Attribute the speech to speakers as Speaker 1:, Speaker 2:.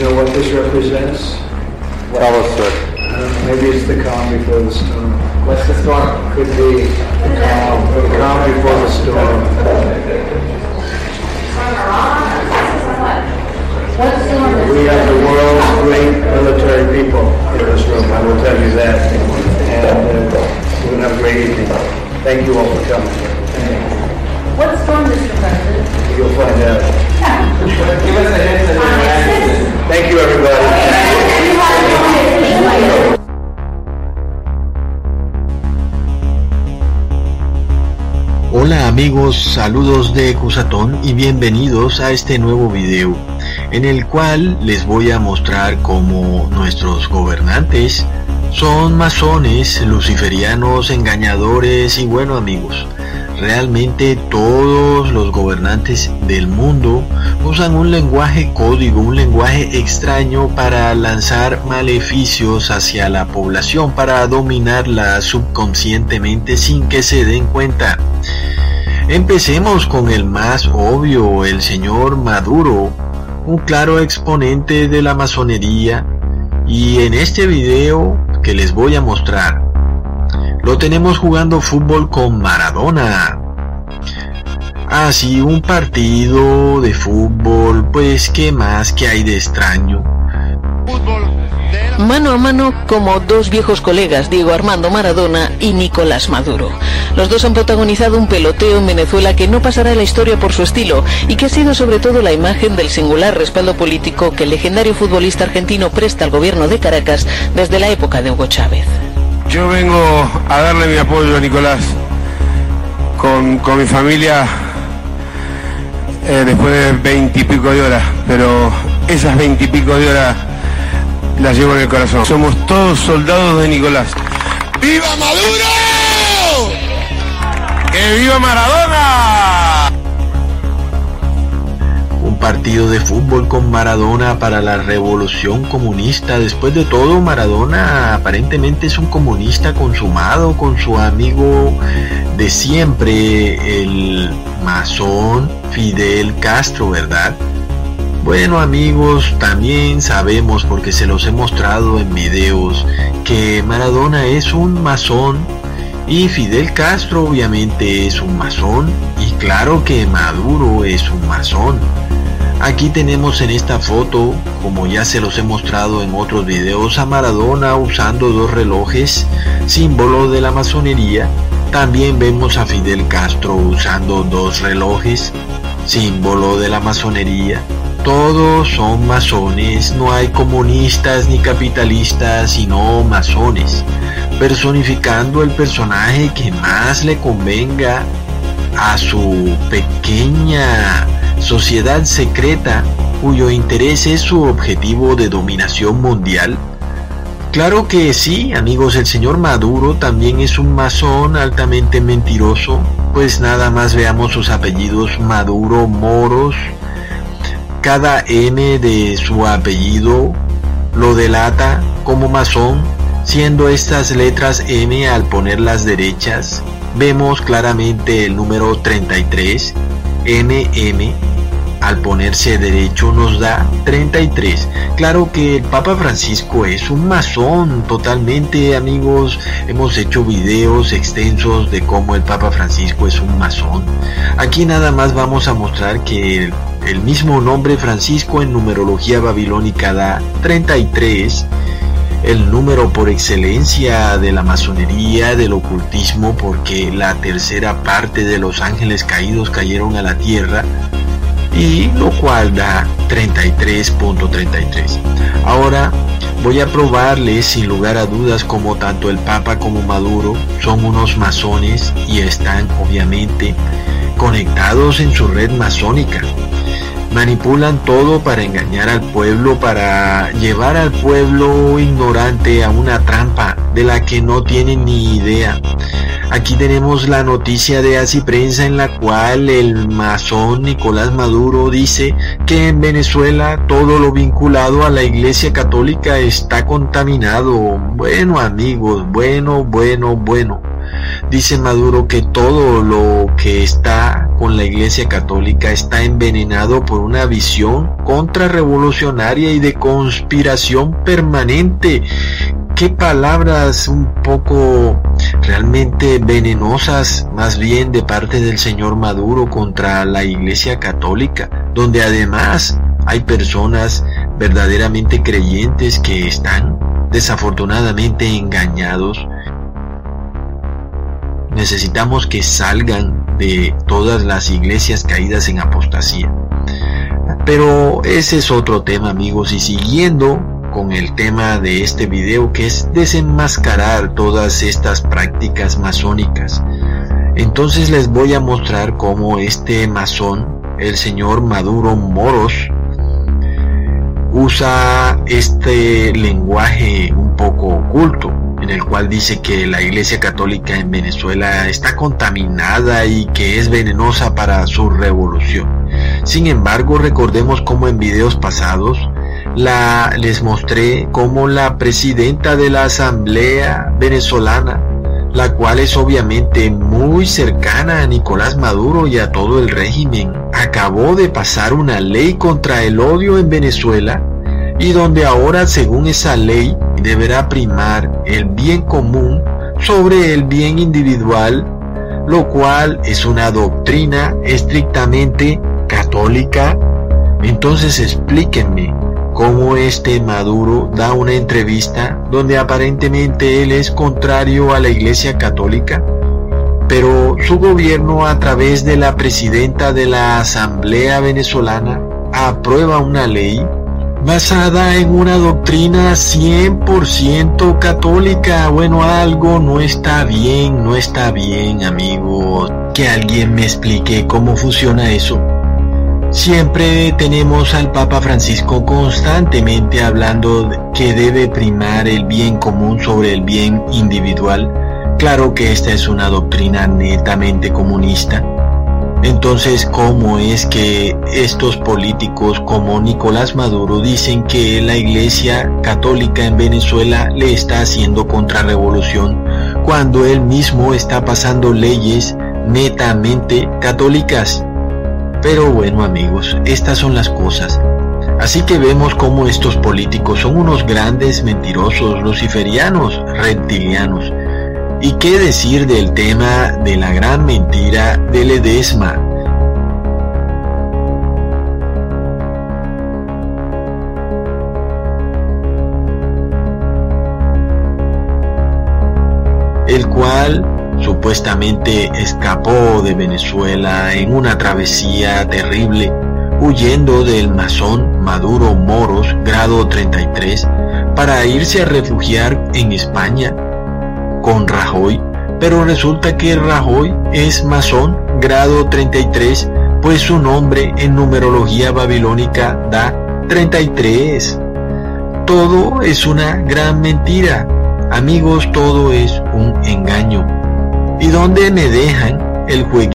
Speaker 1: know what this represents?
Speaker 2: Tell us, sir.
Speaker 1: I maybe it's the calm before the storm.
Speaker 2: What's the storm?
Speaker 1: Could be the calm, the calm before the storm. We have the world's great military people in this room, I will tell you that. And uh, we're going to have a great evening. Thank you all for coming.
Speaker 3: What storm, Mr. President?
Speaker 1: You'll find out.
Speaker 2: Give us a hint of the
Speaker 4: Hola amigos, saludos de Cusatón y bienvenidos a este nuevo video en el cual les voy a mostrar cómo nuestros gobernantes son masones, luciferianos, engañadores y bueno amigos, realmente todos los gobernantes del mundo usan un lenguaje código, un lenguaje extraño para lanzar maleficios hacia la población, para dominarla subconscientemente sin que se den cuenta. Empecemos con el más obvio, el señor Maduro, un claro exponente de la masonería y en este video que les voy a mostrar lo tenemos jugando fútbol con Maradona. Así un partido de fútbol, pues qué más que hay de extraño.
Speaker 5: Mano a mano como dos viejos colegas, Diego Armando Maradona y Nicolás Maduro. Los dos han protagonizado un peloteo en Venezuela que no pasará a la historia por su estilo y que ha sido sobre todo la imagen del singular respaldo político que el legendario futbolista argentino presta al gobierno de Caracas desde la época de Hugo Chávez.
Speaker 6: Yo vengo a darle mi apoyo a Nicolás con, con mi familia eh, después de veintipico de horas, pero esas veintipico de horas las llevo en el corazón. Somos todos soldados de Nicolás. ¡Viva Maduro! ¡Que viva Maradona!
Speaker 4: Partido de fútbol con Maradona para la revolución comunista. Después de todo, Maradona aparentemente es un comunista consumado con su amigo de siempre, el masón Fidel Castro, ¿verdad? Bueno amigos, también sabemos porque se los he mostrado en videos que Maradona es un masón y Fidel Castro obviamente es un masón y claro que Maduro es un masón. Aquí tenemos en esta foto, como ya se los he mostrado en otros videos, a Maradona usando dos relojes, símbolo de la masonería. También vemos a Fidel Castro usando dos relojes, símbolo de la masonería. Todos son masones, no hay comunistas ni capitalistas, sino masones, personificando el personaje que más le convenga a su pequeña sociedad secreta cuyo interés es su objetivo de dominación mundial. Claro que sí, amigos, el señor Maduro también es un masón altamente mentiroso, pues nada más veamos sus apellidos Maduro Moros, cada M de su apellido lo delata como masón, siendo estas letras M al ponerlas derechas, vemos claramente el número 33, MM, al ponerse derecho nos da 33. Claro que el Papa Francisco es un masón totalmente, amigos. Hemos hecho videos extensos de cómo el Papa Francisco es un masón. Aquí nada más vamos a mostrar que el, el mismo nombre Francisco en numerología babilónica da 33 el número por excelencia de la masonería, del ocultismo, porque la tercera parte de los ángeles caídos cayeron a la tierra, y lo cual da 33.33. Ahora voy a probarles sin lugar a dudas como tanto el Papa como Maduro son unos masones y están obviamente conectados en su red masónica manipulan todo para engañar al pueblo, para llevar al pueblo ignorante a una trampa de la que no tienen ni idea. Aquí tenemos la noticia de Así Prensa en la cual el masón Nicolás Maduro dice que en Venezuela todo lo vinculado a la Iglesia Católica está contaminado. Bueno amigos, bueno, bueno, bueno. Dice Maduro que todo lo que está con la Iglesia Católica está envenenado por una visión contrarrevolucionaria y de conspiración permanente. Qué palabras un poco realmente venenosas, más bien de parte del señor Maduro contra la Iglesia Católica, donde además hay personas verdaderamente creyentes que están desafortunadamente engañados. Necesitamos que salgan de todas las iglesias caídas en apostasía. Pero ese es otro tema amigos y siguiendo con el tema de este video que es desenmascarar todas estas prácticas masónicas. Entonces les voy a mostrar cómo este masón, el señor Maduro Moros, usa este lenguaje un poco oculto, en el cual dice que la Iglesia Católica en Venezuela está contaminada y que es venenosa para su revolución. Sin embargo, recordemos cómo en videos pasados la, les mostré cómo la presidenta de la Asamblea venezolana, la cual es obviamente muy cercana a Nicolás Maduro y a todo el régimen, acabó de pasar una ley contra el odio en Venezuela y donde ahora según esa ley deberá primar el bien común sobre el bien individual, lo cual es una doctrina estrictamente católica. Entonces explíquenme cómo este Maduro da una entrevista donde aparentemente él es contrario a la Iglesia Católica pero su gobierno a través de la presidenta de la Asamblea Venezolana aprueba una ley basada en una doctrina 100% católica. Bueno, algo no está bien, no está bien, amigos. Que alguien me explique cómo funciona eso. Siempre tenemos al Papa Francisco constantemente hablando que debe primar el bien común sobre el bien individual Claro que esta es una doctrina netamente comunista. Entonces, ¿cómo es que estos políticos como Nicolás Maduro dicen que la Iglesia Católica en Venezuela le está haciendo contrarrevolución cuando él mismo está pasando leyes netamente católicas? Pero bueno amigos, estas son las cosas. Así que vemos cómo estos políticos son unos grandes mentirosos luciferianos, reptilianos ¿Y qué decir del tema de la gran mentira de Ledesma? El cual supuestamente escapó de Venezuela en una travesía terrible, huyendo del masón Maduro Moros, grado 33, para irse a refugiar en España con Rajoy, pero resulta que Rajoy es masón grado 33, pues su nombre en numerología babilónica da 33. Todo es una gran mentira. Amigos, todo es un engaño. ¿Y dónde me dejan el jueguito?